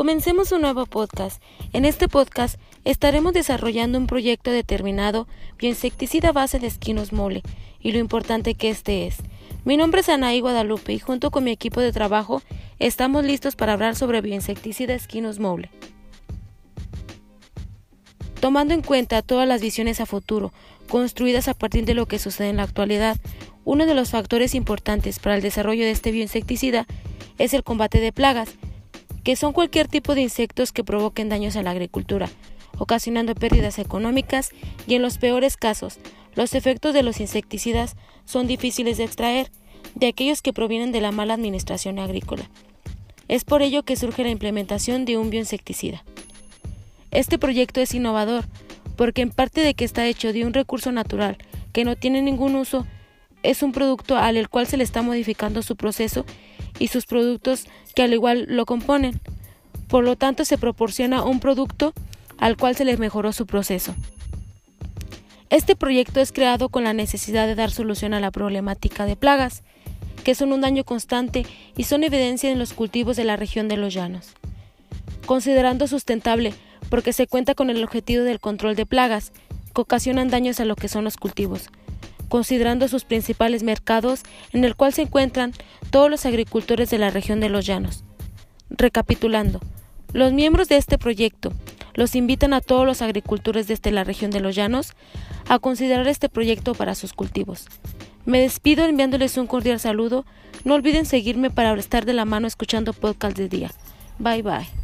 Comencemos un nuevo podcast. En este podcast estaremos desarrollando un proyecto determinado bioinsecticida base de esquinos mole y lo importante que este es. Mi nombre es Anaí Guadalupe y junto con mi equipo de trabajo estamos listos para hablar sobre bioinsecticida esquinos mole. Tomando en cuenta todas las visiones a futuro, construidas a partir de lo que sucede en la actualidad, uno de los factores importantes para el desarrollo de este bioinsecticida es el combate de plagas, que son cualquier tipo de insectos que provoquen daños a la agricultura, ocasionando pérdidas económicas y en los peores casos, los efectos de los insecticidas son difíciles de extraer de aquellos que provienen de la mala administración agrícola. Es por ello que surge la implementación de un bioinsecticida. Este proyecto es innovador porque en parte de que está hecho de un recurso natural que no tiene ningún uso, es un producto al cual se le está modificando su proceso y sus productos que al igual lo componen. Por lo tanto, se proporciona un producto al cual se le mejoró su proceso. Este proyecto es creado con la necesidad de dar solución a la problemática de plagas, que son un daño constante y son evidencia en los cultivos de la región de los llanos. Considerando sustentable porque se cuenta con el objetivo del control de plagas que ocasionan daños a lo que son los cultivos, considerando sus principales mercados en el cual se encuentran todos los agricultores de la región de los llanos. Recapitulando, los miembros de este proyecto los invitan a todos los agricultores desde la región de los llanos a considerar este proyecto para sus cultivos. Me despido enviándoles un cordial saludo. No olviden seguirme para estar de la mano escuchando podcast de día. Bye bye.